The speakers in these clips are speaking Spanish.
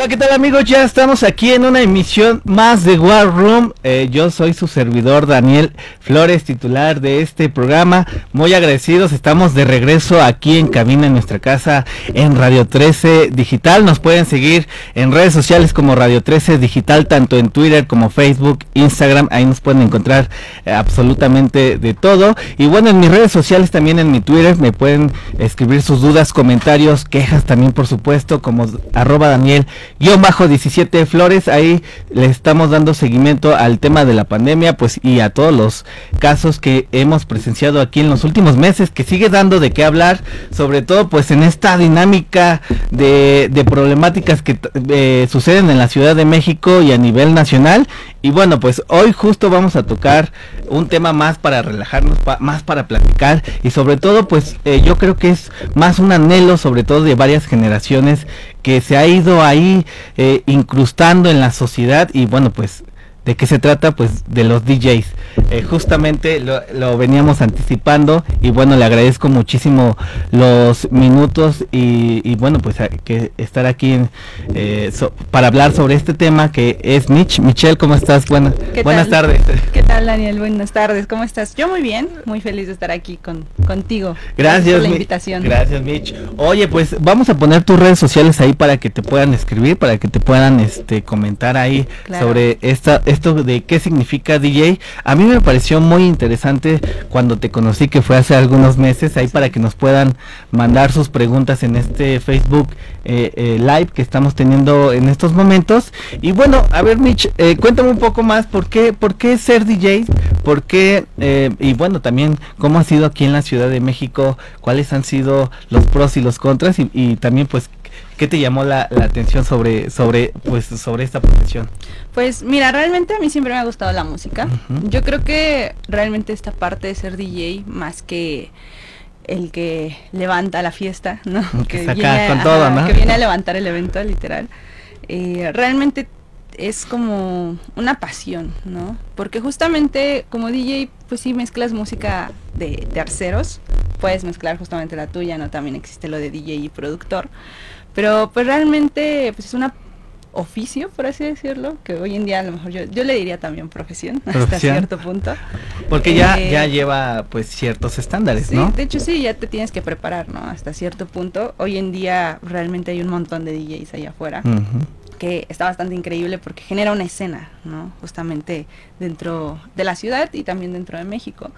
Hola, ¿qué tal amigos? Ya estamos aquí en una emisión más de War Room. Eh, yo soy su servidor Daniel Flores, titular de este programa. Muy agradecidos, estamos de regreso aquí en cabina en nuestra casa en Radio 13 Digital. Nos pueden seguir en redes sociales como Radio 13 Digital, tanto en Twitter como Facebook, Instagram. Ahí nos pueden encontrar eh, absolutamente de todo. Y bueno, en mis redes sociales también en mi Twitter me pueden escribir sus dudas, comentarios, quejas también por supuesto como arroba Daniel guion bajo 17 Flores, ahí le estamos dando seguimiento al tema de la pandemia, pues y a todos los casos que hemos presenciado aquí en los últimos meses, que sigue dando de qué hablar, sobre todo pues en esta dinámica de, problemáticas que eh, suceden en la Ciudad de México y a nivel nacional. Y bueno, pues hoy justo vamos a tocar un tema más para relajarnos, más para platicar. Y sobre todo pues eh, yo creo que es más un anhelo sobre todo de varias generaciones que se ha ido ahí eh, incrustando en la sociedad. Y bueno pues ¿De qué se trata? Pues de los DJs. Eh, justamente lo, veníamos anticipando y bueno, le agradezco muchísimo los minutos y, bueno, pues que estar aquí eh, para hablar sobre este tema que es Mitch. Michelle, ¿cómo estás? Buena, buenas tardes. ¿Qué tal, Daniel? Buenas tardes, ¿cómo estás? Yo muy bien, muy feliz de estar aquí con, contigo. Gracias, por la invitación. Gracias, Mitch. Oye, pues vamos a poner tus redes sociales ahí para que te puedan escribir, para que te puedan este comentar ahí sobre esta esto de qué significa DJ, a mí me pareció muy interesante cuando te conocí, que fue hace algunos meses, ahí para que nos puedan mandar sus preguntas en este Facebook eh, eh, Live que estamos teniendo en estos momentos. Y bueno, a ver Mitch, eh, cuéntame un poco más, ¿por qué, por qué ser DJ? ¿Por qué? y bueno, también cómo ha sido aquí en la Ciudad de México, cuáles han sido los pros y los contras y, y también pues ¿Qué te llamó la, atención sobre, sobre, pues, sobre esta profesión? Pues mira, realmente a mí siempre me ha gustado la música. Yo creo que realmente esta parte de ser DJ, más que el que levanta la fiesta, ¿no? Que, viene, con todo, ¿no? que viene a levantar el evento, literal. Eh, realmente es como una pasión, ¿no? Porque justamente como DJ, pues sí mezclas música de terceros, puedes mezclar justamente la tuya, ¿no? También existe lo de DJ y productor. Pero pues realmente pues es un oficio, por así decirlo, que hoy en día a lo mejor yo, yo le diría también profesión, hasta cierto punto. Porque ya, eh, ya lleva pues ciertos estándares, ¿no? De hecho sí, ya te tienes que preparar, ¿no? Hasta cierto punto. Hoy en día realmente hay un montón de DJs allá afuera. que está bastante increíble porque genera una escena, ¿no? Justamente dentro de la ciudad y también dentro de México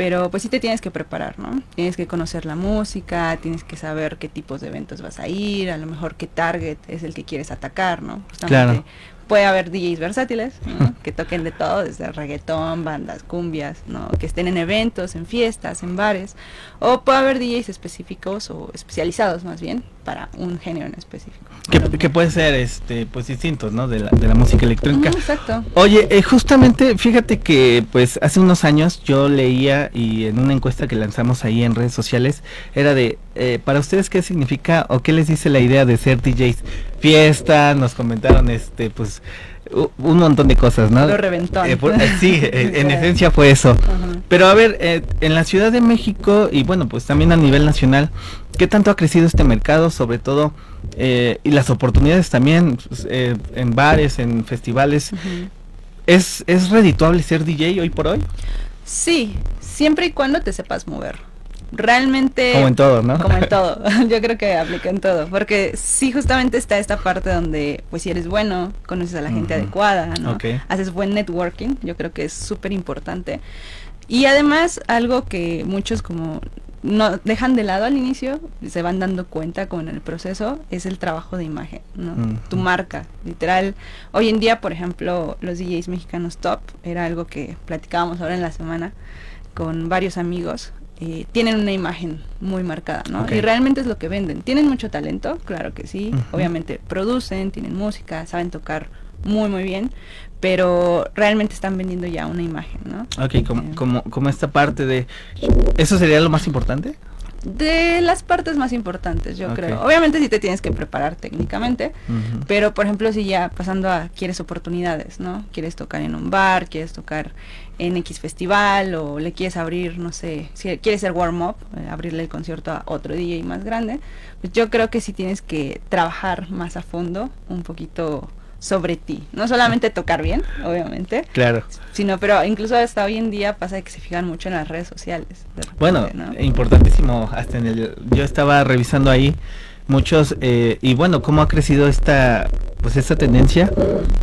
pero pues sí te tienes que preparar, ¿no? Tienes que conocer la música, tienes que saber qué tipos de eventos vas a ir, a lo mejor qué target es el que quieres atacar, ¿no? Justamente puede haber DJs versátiles, que toquen de todo, desde reggaetón, bandas, cumbias, ¿no? que estén en eventos, en fiestas, en bares, o puede haber DJs específicos o especializados más bien para un género en específico. Que, puede ser este pues distintos, ¿no? De la, de la música electrónica. exacto. Oye, eh, justamente fíjate que pues hace unos años yo leía y en una encuesta que lanzamos ahí en redes sociales era de eh, para ustedes qué significa o qué les dice la idea de ser DJs fiesta, nos comentaron este pues un montón de cosas, ¿no? Lo reventó. Eh, sí, en esencia fue eso. Pero a ver, en la Ciudad de México y bueno, pues también a nivel nacional, ¿qué tanto ha crecido este mercado? Sobre todo eh, y las oportunidades también pues, eh, en bares, en festivales. ¿Es, ¿Es redituable ser DJ hoy por hoy? Sí, siempre y cuando te sepas mover. Realmente... Como en todo, ¿no? Como en todo. Yo creo que aplica en todo. Porque sí, justamente está esta parte donde, pues si eres bueno, conoces a la gente adecuada, ¿no? Haces buen networking. Yo creo que es súper importante. Y además, algo que muchos como no dejan de lado al inicio, se van dando cuenta con el proceso, es el trabajo de imagen, ¿no? Tu marca, literal. Hoy en día, por ejemplo, los DJs mexicanos top, era algo que platicábamos ahora en la semana con varios amigos, eh, tienen una imagen muy marcada, ¿no? Y realmente es lo que venden. Tienen mucho talento, claro que sí, obviamente producen, tienen música, saben tocar muy muy bien, pero realmente están vendiendo ya una imagen, ¿no? Ok, como, como, como esta parte de... ¿Eso sería lo más importante? De las partes más importantes, yo creo. Obviamente sí te tienes que preparar técnicamente, pero por ejemplo si ya pasando a quieres oportunidades, ¿no? Quieres tocar en un bar, quieres tocar en X festival o le quieres abrir, no sé, si quieres ser warm-up, eh, abrirle el concierto a otro DJ más grande, pues yo creo que sí tienes que trabajar más a fondo, un poquito sobre ti. No solamente tocar bien, obviamente. Claro. Sino, pero incluso hasta hoy en día pasa que se fijan mucho en las redes sociales. bueno, importantísimo. Hasta en el, yo estaba revisando ahí muchos eh, y bueno, cómo ha crecido esta pues esta tendencia.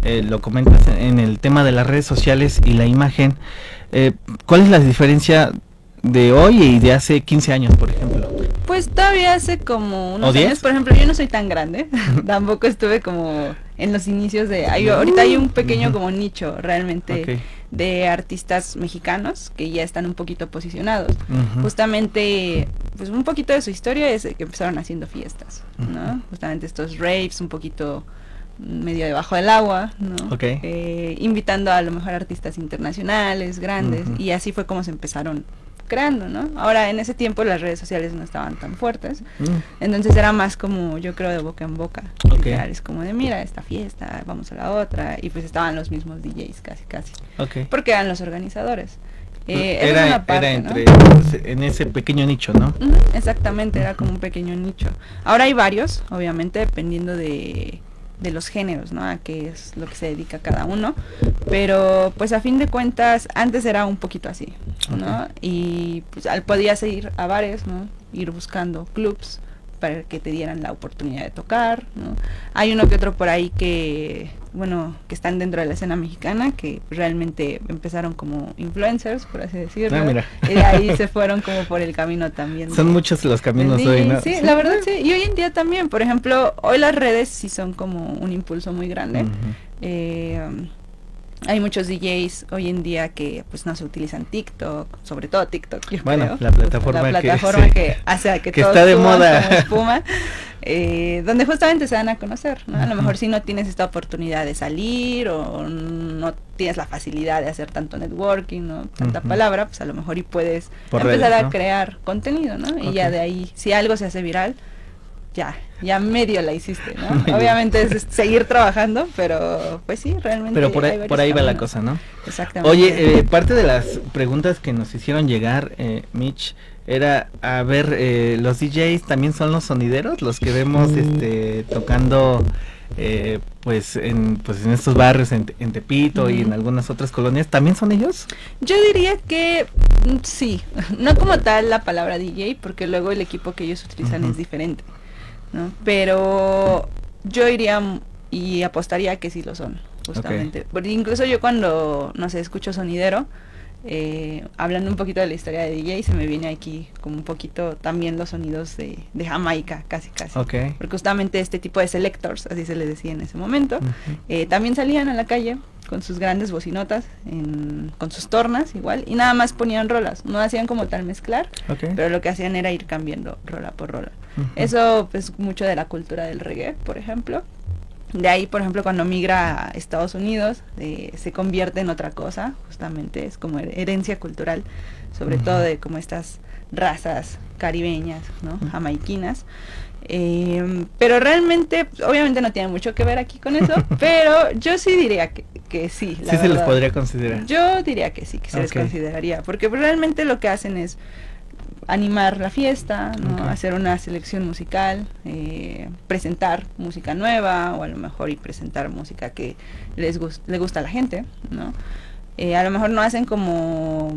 Eh, lo comentas en el tema de las redes sociales y la imagen. Eh, ¿Cuál es la diferencia de hoy y de hace 15 años, por ejemplo? Pues todavía hace como unos años, por ejemplo, yo no soy tan grande, tampoco estuve como en los inicios de... ahorita hay un pequeño como nicho realmente de artistas mexicanos que ya están un poquito posicionados. Justamente, pues un poquito de su historia es que empezaron haciendo fiestas, ¿no? Justamente estos raves un poquito medio debajo del agua, ¿no? Eh, invitando a lo mejor artistas internacionales, grandes, y así fue como se empezaron creando, ¿no? Ahora, en ese tiempo las redes sociales no estaban tan fuertes, mm. entonces era más como, yo creo, de boca en boca. Es como de, mira, esta fiesta, vamos a la otra, y pues estaban los mismos DJs casi, casi. Porque eran los organizadores. Eh, era, entre, en ese pequeño nicho, ¿no? exactamente, era como un pequeño nicho. Ahora hay varios, obviamente, dependiendo de de los géneros, ¿no? A qué es lo que se dedica cada uno. Pero pues a fin de cuentas, antes era un poquito así, ¿no? Y pues podías ir a bares, ¿no? Ir buscando clubs para que te dieran la oportunidad de tocar, ¿no? Hay uno que otro por ahí que, bueno, que están dentro de la escena mexicana, que realmente empezaron como influencers, por así decirlo. Ah, y de ahí se fueron como por el camino también. Son muchos los caminos hoy, ¿no? Sí, la verdad sí. Y hoy en día también, por ejemplo, hoy las redes sí son como un impulso muy grande hay muchos DJs hoy en día que pues no se utilizan TikTok, sobre todo TikTok. bueno, la plataforma, la plataforma que, hace que, está de moda. espuma, eh, donde justamente se van a conocer. ¿no? A lo mejor si no tienes esta oportunidad de salir o no tienes la facilidad de hacer tanto networking, ¿no? tanta palabra, pues a lo mejor y puedes empezar a crear contenido, ¿no? Y ya de ahí, si algo se hace viral, ya, ya medio la hiciste, ¿no? Obviamente es seguir trabajando, pero pues sí, realmente. Pero por ahí, por ahí va la cosa, ¿no? Exactamente. Oye, eh, parte de las preguntas que nos hicieron llegar, eh, Mitch, era, a ver, eh, los DJs también son los sonideros, los que vemos este, tocando eh, pues en pues en estos barrios en, Tepito y en algunas otras colonias también son ellos yo diría que mm, sí no como tal la palabra DJ porque luego el equipo que ellos utilizan es diferente ¿no? Pero yo iría y apostaría que sí lo son, justamente. Porque incluso yo cuando, no sé, escucho sonidero, eh, hablando un poquito de la historia de DJ, se me viene aquí como un poquito también los sonidos de, Jamaica, casi casi. Porque justamente este tipo de selectors, así se les decía en ese momento, eh, también salían a la calle con sus grandes bocinotas, con sus tornas igual, y nada más ponían rolas, no hacían como tal mezclar, pero lo que hacían era ir cambiando rola por rola. Eso pues mucho de la cultura del reggae, por ejemplo. De ahí, por ejemplo, cuando migra a Estados Unidos, eh, se convierte en otra cosa, justamente es como herencia cultural, sobre todo de como estas razas caribeñas, ¿no? Jamaiquinas. Eh, pero realmente, obviamente no tiene mucho que ver aquí con eso, pero yo sí diría que, que sí. sí se les podría considerar. Yo diría que sí, que se les consideraría, porque realmente lo que hacen es animar la fiesta, hacer una selección musical, eh, presentar música nueva o a lo mejor y presentar música que les le gusta a la gente, ¿no? Eh, a lo mejor no hacen como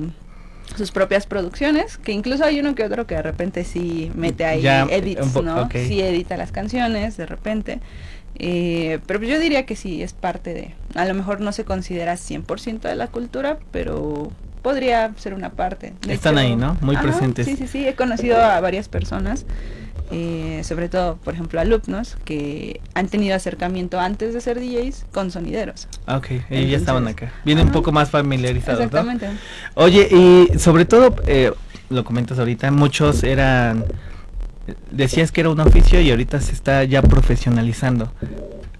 sus propias producciones, que incluso hay uno que otro que de repente sí mete ahí edits, ¿no? Sí edita las canciones de repente. Eh, pero yo diría que sí, es parte de... A lo mejor no se considera 100% de la cultura, pero podría ser una parte. Están ahí, ¿no? Muy presentes. Sí, sí, sí, he conocido a varias personas, eh, sobre todo, por ejemplo, alumnos que han tenido acercamiento antes de ser DJs con sonideros. Ok, ellos ya estaban acá. Vienen un poco más familiarizados. Exactamente. Oye, y sobre todo, eh, lo comentas ahorita, muchos eran decías que era un oficio y ahorita se está ya profesionalizando.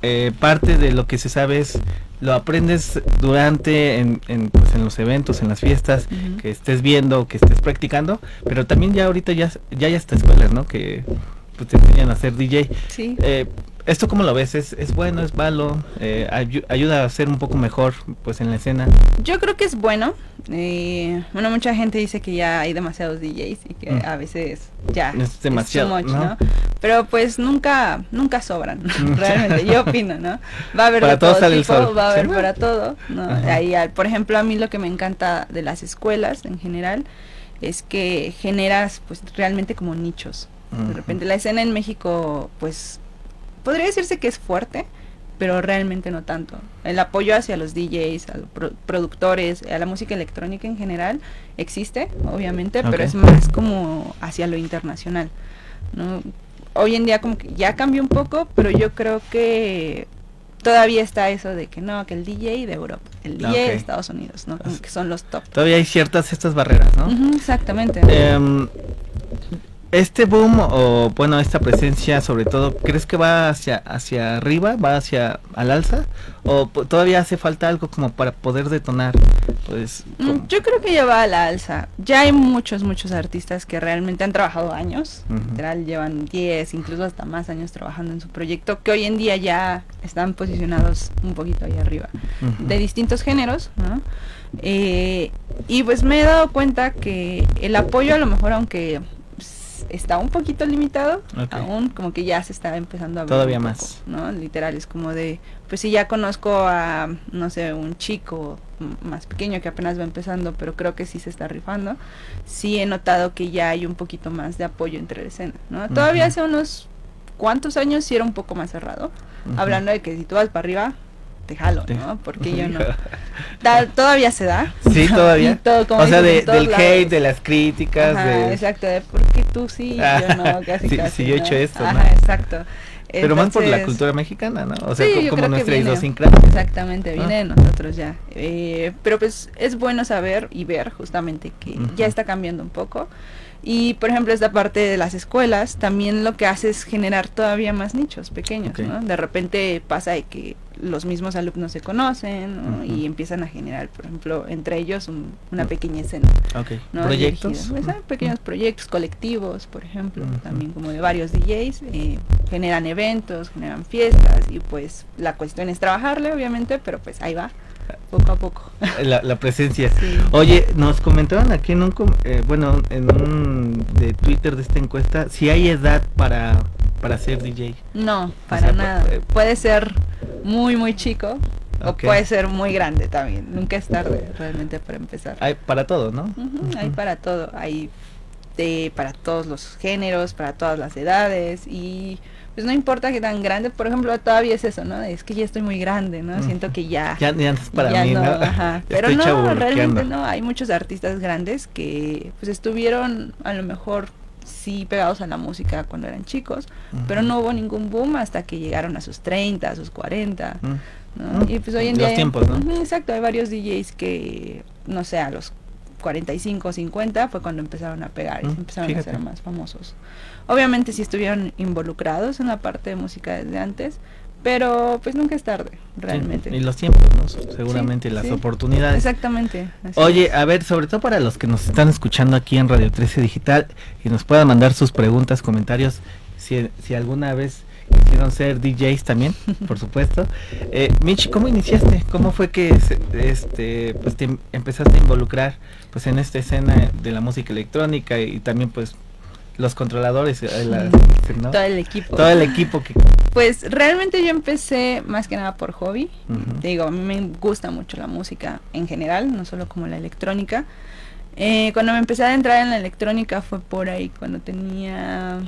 Eh, parte de lo que se sabe es lo aprendes durante en, en, pues, en los eventos, en las fiestas, que estés viendo, que estés practicando, pero también ya ahorita ya, ya hay hasta escuelas, ¿no? Que pues, te enseñan a ser DJ. Sí. Eh, ¿Esto cómo lo ves? ¿Es, es bueno, es malo? Eh, ¿Ayuda a ser un poco mejor pues en la escena? Yo creo que es bueno. Eh, bueno, mucha gente dice que ya hay demasiados DJs y que mm. a veces ya es demasiado, ¿no? Pero pues nunca nunca sobran, realmente, yo opino, ¿no? Va a haber para todo tipo, va a haber para todo, ¿no? Ahí, por ejemplo, a mí lo que me encanta de las escuelas en general es que generas pues realmente como nichos. De repente la escena en México pues podría decirse que es fuerte, pero realmente no tanto. El apoyo hacia los DJs, a los productores, a la música electrónica en general existe, obviamente, pero es más como hacia lo internacional. ¿no? Hoy en día como que ya cambió un poco, pero yo creo que todavía está eso de que no, que el DJ de Europa, el DJ de Estados Unidos, ¿no? que son los top. Todavía hay ciertas estas barreras, ¿no? exactamente. Em, este boom o bueno esta presencia sobre todo crees que va hacia hacia arriba va hacia al alza o todavía hace falta algo como para poder detonar pues mm, yo creo que ya va a la alza. Ya hay muchos muchos artistas que realmente han trabajado años literal llevan 10 incluso hasta más años trabajando en su proyecto que hoy en día ya están posicionados un poquito ahí arriba de distintos géneros ¿no? Eh, y pues me he dado cuenta que el apoyo a lo mejor aunque está un poquito limitado, aún como que ya se está empezando a ver. Todavía más. ¿no? Literal, es como de, pues si ya conozco a, no sé, un chico más pequeño que apenas va empezando, pero creo que sí se está rifando, sí he notado que ya hay un poquito más de apoyo entre la escena, ¿no? Todavía hace unos cuantos años sí era un poco más cerrado, hablando de que si tú vas para arriba, te jalo, ¿no? Porque yo no. todavía se da. Sí, todavía. o sea, del hate, de las críticas. de... Exacto, de porque tú sí, yo ah, no, casi sí, casi. Sí, yo he hecho esto. Ajá, exacto. Pero más por la cultura mexicana, ¿no? O sea, como, nuestra idiosincrasia. Exactamente, viene de nosotros ya. Eh, pero pues es bueno saber y ver justamente que ya está cambiando un poco. Y por ejemplo, esta parte de las escuelas también lo que hace es generar todavía más nichos pequeños, ¿no? De repente pasa de que los mismos alumnos se conocen y empiezan a generar, por ejemplo, entre ellos una pequeña escena. ¿Proyectos? Pues, pequeños proyectos colectivos, por ejemplo, también como de varios DJs, eh, generan eventos, generan fiestas y pues la cuestión es trabajarle, obviamente, pero pues ahí va poco a poco. La, presencia. Oye, nos comentaron aquí en un, eh, bueno, en un de Twitter de esta encuesta, si hay edad para, para ser DJ. No, para nada. Eh, puede ser muy, muy chico. O puede ser muy grande también. Nunca es tarde realmente para empezar. Hay para todo, ¿no? Hay para todo. Hay de, para todos los géneros, para todas las edades y pues no importa que tan grande, por ejemplo, todavía es eso, ¿no? Es que ya estoy muy grande, ¿no? Siento que ya... Ya, ya es para mí, ¿no? Ajá. Pero no, realmente no, hay muchos artistas grandes que pues estuvieron a lo mejor sí pegados a la música cuando eran chicos, pero no hubo ningún boom hasta que llegaron a sus 30, a sus 40, ¿no? Y pues hoy en Los día... tiempos, ¿no? exacto, hay varios DJs que, no sé, a los 45, 50 fue cuando empezaron a pegar y empezaron a ser más famosos. Obviamente sí estuvieron involucrados en la parte de música desde antes, pero pues nunca es tarde, realmente. y los tiempos, ¿no? Seguramente las oportunidades. Exactamente. Oye, a ver, sobre todo para los que nos están escuchando aquí en Radio 13 Digital y nos puedan mandar sus preguntas, comentarios, si, si alguna vez quisieron ser DJs también, por supuesto. Eh, Mitch, ¿cómo iniciaste? ¿Cómo fue que este, pues te empezaste a involucrar pues en esta escena de la música electrónica y también pues los controladores, eh, todo el equipo. Todo el equipo que... Pues realmente yo empecé más que nada por hobby. digo, a mí me gusta mucho la música en general, no solo como la electrónica. Eh, cuando me empecé a entrar en la electrónica fue por ahí, cuando tenía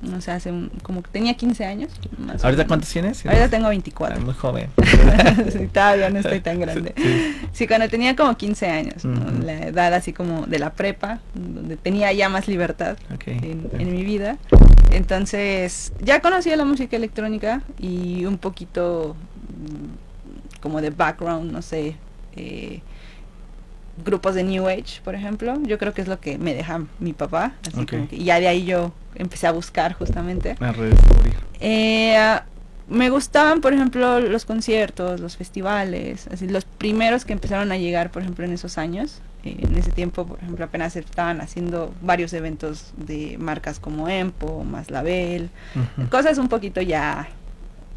no sé, hace un, como que tenía 15 años. ¿Ahorita cuántos tienes? Ahorita tengo 24. Ah, muy joven. todavía no estoy tan grande. Sí, cuando tenía como 15 años, la edad así como de la prepa, donde tenía ya más libertad en, mi vida. Entonces, ya conocía la música electrónica y un poquito mm, como de background, no sé, eh, grupos de New Age, por ejemplo. Yo creo que es lo que me deja mi papá. Así como que, y ya de ahí yo empecé a buscar justamente. A eh, me gustaban, por ejemplo, los conciertos, los festivales, así los primeros que empezaron a llegar, por ejemplo, en esos años. Eh, en ese tiempo, por ejemplo, apenas estaban haciendo varios eventos de marcas como Empo, más Label, cosas un poquito ya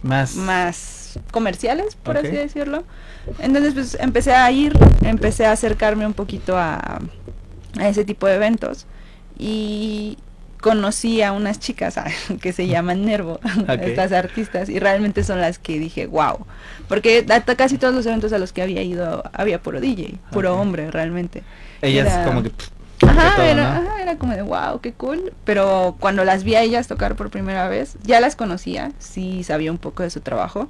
más, más comerciales, por así decirlo. Entonces, pues empecé a ir, empecé a acercarme un poquito a, a ese tipo de eventos. Y, conocí a unas chicas ah, que se llaman Nervo, estas artistas, y realmente son las que dije, wow, porque hasta casi todos los eventos a los que había ido había puro DJ, puro hombre realmente. Ellas como que... Ajá, era, era como de wow, qué cool. Pero cuando las vi a ellas tocar por primera vez, ya las conocía, sí sabía un poco de su trabajo.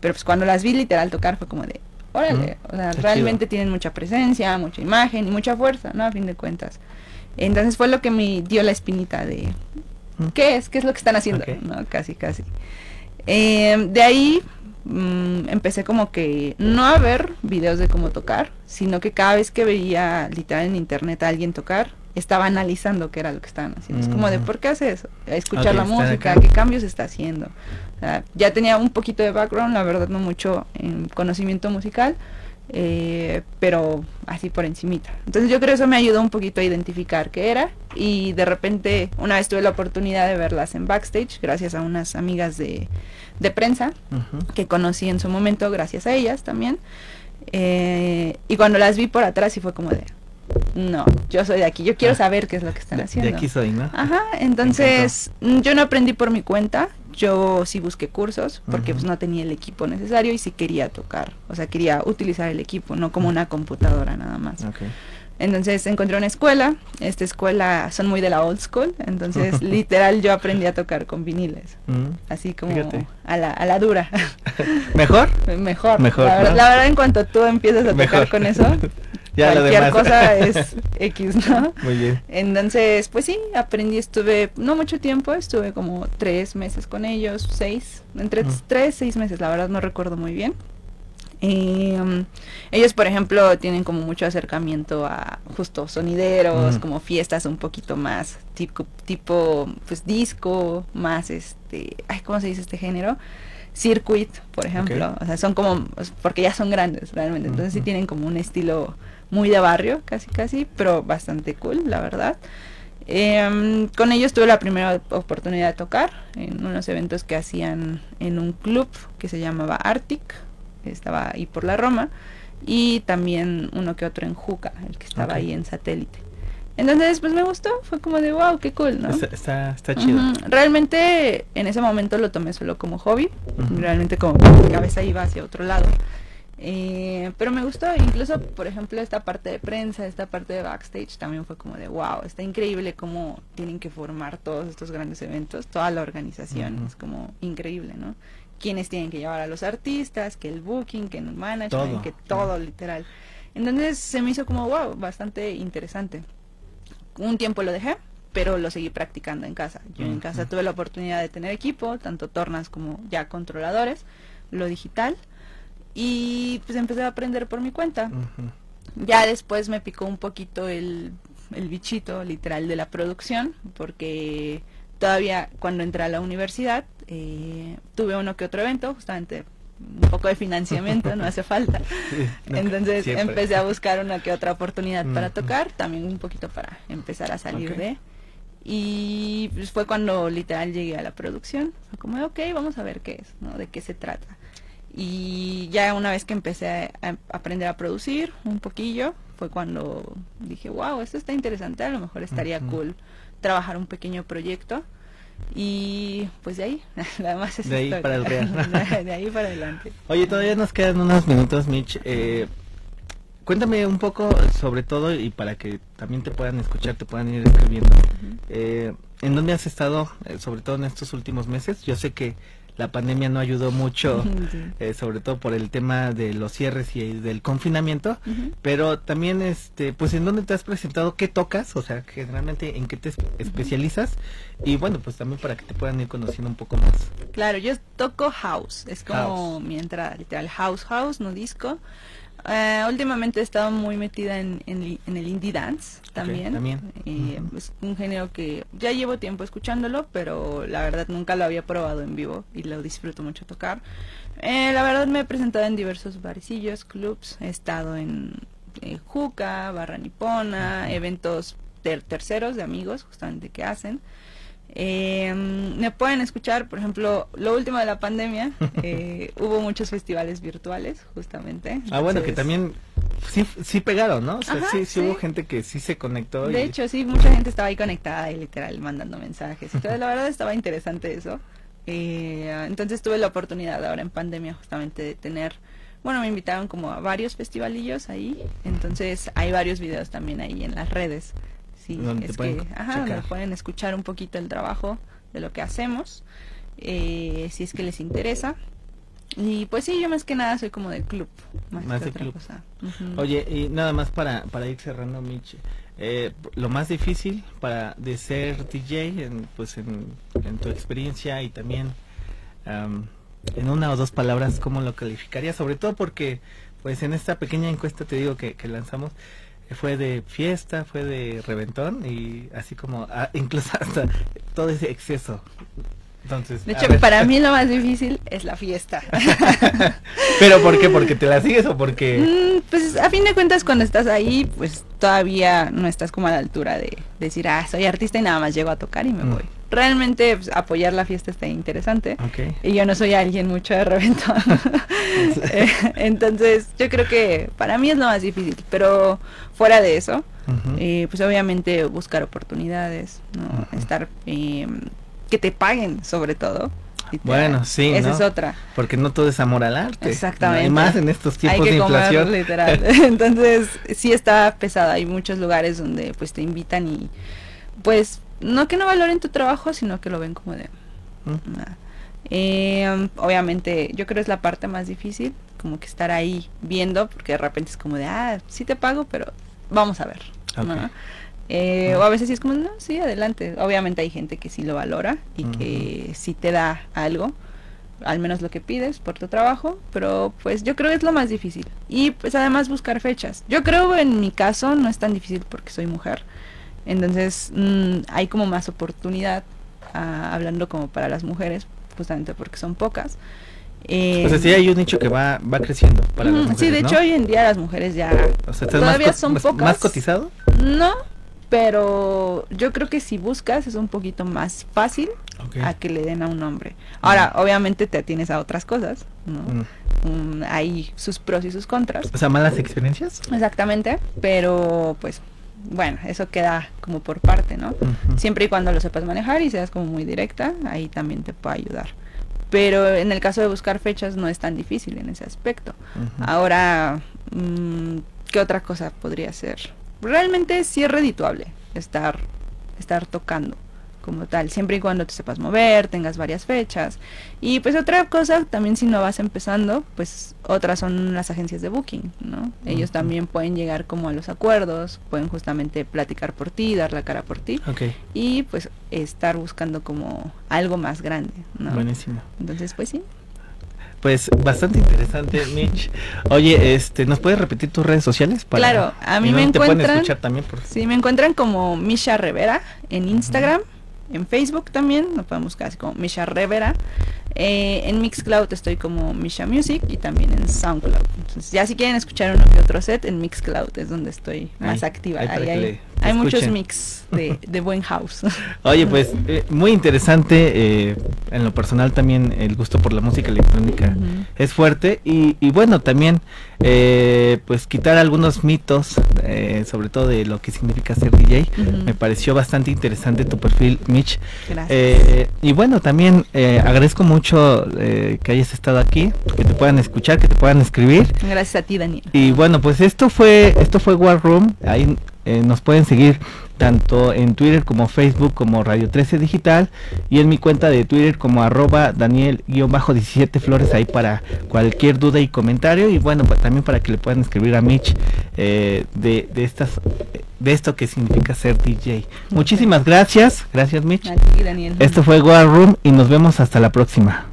Pero pues cuando las vi literal tocar fue como de, órale, o sea, realmente tienen mucha presencia, mucha imagen y mucha fuerza, ¿no? A fin de cuentas. Entonces fue lo que me dio la espinita de qué es, qué es lo que están haciendo, ¿no? Casi, casi. Eh, de ahí mm, empecé como que no a ver videos de cómo tocar, sino que cada vez que veía literal en internet a alguien tocar, estaba analizando qué era lo que estaban haciendo. Es como de, ¿por qué hace eso? escuchar la música, qué cambios está haciendo. ya tenía un poquito de background, la verdad no mucho en conocimiento musical, eh, pero así por encimita. Entonces yo creo que eso me ayudó un poquito a identificar qué era y de repente una vez tuve la oportunidad de verlas en backstage gracias a unas amigas de, de prensa que conocí en su momento gracias a ellas también. Eh, y cuando las vi por atrás y fue como de, no, yo soy de aquí, yo quiero ah. saber qué es lo que están haciendo. De aquí soy, ¿no? Ajá, entonces yo no aprendí por mi cuenta, yo sí busqué cursos porque pues no tenía el equipo necesario y sí quería tocar, o sea, quería utilizar el equipo, no como una computadora nada más. Entonces encontré una escuela, esta escuela son muy de la old school, entonces literal yo aprendí a tocar con viniles, así como a la, a la dura. ¿Mejor? Mejor. Mejor. La, verdad, en cuanto tú empiezas a tocar con eso, ya cualquier cosa es X, ¿no? Muy bien. Entonces, pues sí, aprendí, estuve no mucho tiempo, estuve como tres meses con ellos, seis, entre tres, seis meses, la verdad no recuerdo muy bien. Um, ellos, por ejemplo, tienen como mucho acercamiento a justo sonideros, como fiestas un poquito más tipo, tipo, pues disco, más este, ay, ¿cómo se dice este género? Circuit, por ejemplo. O sea, son como, porque ya son grandes realmente, entonces sí tienen como un estilo muy de barrio, casi casi, pero bastante cool, la verdad. Em, con ellos tuve la primera oportunidad de tocar en unos eventos que hacían en un club que se llamaba Arctic, estaba ahí por la Roma, y también uno que otro en Juca, el que estaba ahí en satélite. Entonces, pues me gustó, fue como de wow, qué cool, ¿no? Está, está, chido. Realmente en ese momento lo tomé solo como hobby, realmente como mi cabeza iba hacia otro lado. Eh, pero me gustó, incluso por ejemplo esta parte de prensa, esta parte de backstage también fue como de wow, está increíble cómo tienen que formar todos estos grandes eventos, toda la organización, es como increíble, ¿no? Quienes tienen que llevar a los artistas, que el booking, que el management, que todo literal. Entonces se me hizo como wow, bastante interesante. Un tiempo lo dejé, pero lo seguí practicando en casa. Yo en casa tuve la oportunidad de tener equipo, tanto tornas como ya controladores, lo digital y pues empecé a aprender por mi cuenta. Ya después me picó un poquito el, el bichito literal de la producción, porque todavía cuando entré a la universidad eh, tuve uno que otro evento, justamente un poco de financiamiento, no hace falta. Entonces empecé a buscar una que otra oportunidad para tocar, también un poquito para empezar a salir de... Y pues fue cuando literal llegué a la producción. Fue como, ok, vamos a ver qué es, ¿no? De qué se trata. Y ya una vez que empecé a, aprender a producir un poquillo, fue cuando dije, wow, esto está interesante, a lo mejor estaría cool trabajar un pequeño proyecto. Y pues de ahí, nada más es De ahí para el real. de ahí para adelante. Oye, todavía nos quedan unos minutos, Mitch. Eh, cuéntame un poco sobre todo y para que también te puedan escuchar, te puedan ir escribiendo. eh, ¿En dónde has estado, eh, sobre todo en estos últimos meses? Yo sé que la pandemia no ayudó mucho, eh, sobre todo por el tema de los cierres y del confinamiento, pero también, este, pues, ¿en dónde te has presentado? ¿Qué tocas? O sea, generalmente, ¿en qué te especializas? Y bueno, pues también para que te puedan ir conociendo un poco más. Claro, yo toco house, es como mi entrada literal, house, house, no disco. Eh, últimamente he estado muy metida en, en, el indie dance también. también. Es un género que ya llevo tiempo escuchándolo, pero la verdad nunca lo había probado en vivo y lo disfruto mucho tocar. Eh, la verdad me he presentado en diversos barecillos, clubs, he estado en eh, Juca, Barra Nipona, eventos terceros de amigos justamente que hacen. Eh, me pueden escuchar, por ejemplo, lo último de la pandemia, eh, hubo muchos festivales virtuales, justamente. ah, bueno, que también sí, sí pegaron, ¿no? O sea, sí, sí, hubo gente que sí se conectó. De hecho, sí, mucha gente estaba ahí conectada y literal mandando mensajes. Entonces, la verdad estaba interesante eso. Eh, entonces tuve la oportunidad ahora en pandemia justamente de tener, bueno, me invitaron como a varios festivalillos ahí, entonces hay varios videos también ahí en las redes Sí, es que, ajá, pueden escuchar un poquito el trabajo de lo que hacemos, eh, si es que les interesa. Y pues sí, yo más que nada soy como del club, más, de club. Oye, y nada más para, para ir cerrando, Michi, eh, lo más difícil para de ser DJ, en, pues en, tu experiencia y también en una o dos palabras, ¿cómo lo calificaría? Sobre todo porque, pues en esta pequeña encuesta te digo que, que lanzamos, fue de fiesta, fue de reventón y así como ah, incluso hasta todo ese exceso. Entonces, de hecho, para mí lo más difícil es la fiesta. ¿Pero por qué? ¿Porque te la sigues o porque...? Mm, pues a fin de cuentas cuando estás ahí, pues todavía no estás como a la altura de decir, ah, soy artista y nada más llego a tocar y me mm. voy. Realmente pues, apoyar la fiesta está interesante. Y yo no soy alguien mucho de reventón. Eh, entonces yo creo que para mí es lo más difícil. Pero fuera de eso, eh, pues obviamente buscar oportunidades, ¿no? Estar... Eh, que te paguen sobre todo. Bueno, sí. Esa es otra. Porque no todo es amor al arte. Exactamente. más en estos tiempos de inflación. literal. Entonces, sí está pesado. Hay muchos lugares donde pues te invitan y pues no que no valoren tu trabajo, sino que lo ven como de... Eh, obviamente, yo creo es la parte más difícil, como que estar ahí viendo, porque de repente es como de, ah, sí te pago, pero vamos a ver. Eh, o a veces sí es como, no, sí, adelante. Obviamente hay gente que sí lo valora y que sí te da algo, al menos lo que pides por tu trabajo, pero pues yo creo que es lo más difícil. Y pues además buscar fechas. Yo creo en mi caso no es tan difícil porque soy mujer. Entonces mm, hay como más oportunidad, ah, hablando como para las mujeres, justamente porque son pocas. Eh, o sea, sí hay un nicho que va, va creciendo para las mujeres, Sí, de hecho hoy en día las mujeres ya todavía son pocas. ¿Más cotizado? No, pero yo creo que si buscas es un poquito más fácil a que le den a un hombre. Ahora, mm. obviamente te atienes a otras cosas, ¿no? Mm. hay sus pros y sus contras. O sea, malas experiencias. Exactamente, pero pues bueno, eso queda como por parte, ¿no? Siempre y cuando lo sepas manejar y seas como muy directa, ahí también te puede ayudar. Pero en el caso de buscar fechas no es tan difícil en ese aspecto. Ahora, mm, ¿qué otra cosa podría ser? realmente sí es redituable estar, estar tocando como tal, siempre y cuando te sepas mover, tengas varias fechas. Y pues otra cosa, también si no vas empezando, pues otras son las agencias de booking, ¿no? Ellos también pueden llegar como a los acuerdos, pueden justamente platicar por ti, dar la cara por ti. Y pues estar buscando como algo más grande, ¿no? Buenísimo. Entonces, pues sí. Pues bastante interesante, Mitch. Oye, este, ¿nos puedes repetir tus redes sociales? claro, a mí me encuentran. también Sí, me encuentran como Misha Rivera en Instagram, en Facebook también, nos podemos buscar así como Misha Rivera. Eh, en Mixcloud estoy como Misha Music y también en Soundcloud. Entonces, ya si quieren escuchar uno que otro set, en Mixcloud es donde estoy más activa. Ahí, hay, muchos mix de, buen house. Oye, pues eh, muy interesante. Eh, en lo personal también el gusto por la música electrónica es fuerte. Y, y bueno, también pues quitar algunos mitos, sobre todo de lo que significa ser DJ. Me pareció bastante interesante tu perfil, Mitch. Gracias. y bueno, también agradezco mucho mucho eh, que hayas estado aquí, que te puedan escuchar, que te puedan escribir. Gracias a ti, Daniel. Y bueno, pues esto fue esto fue War Room. Ahí eh, nos pueden seguir tanto en Twitter como Facebook como Radio 13 Digital y en mi cuenta de Twitter como arroba Daniel-17 Flores ahí para cualquier duda y comentario y bueno pues, también para que le puedan escribir a Mitch eh, de, de, estas de esto que significa ser DJ. Muchísimas gracias, gracias Mitch. Esto fue War Room y nos vemos hasta la próxima.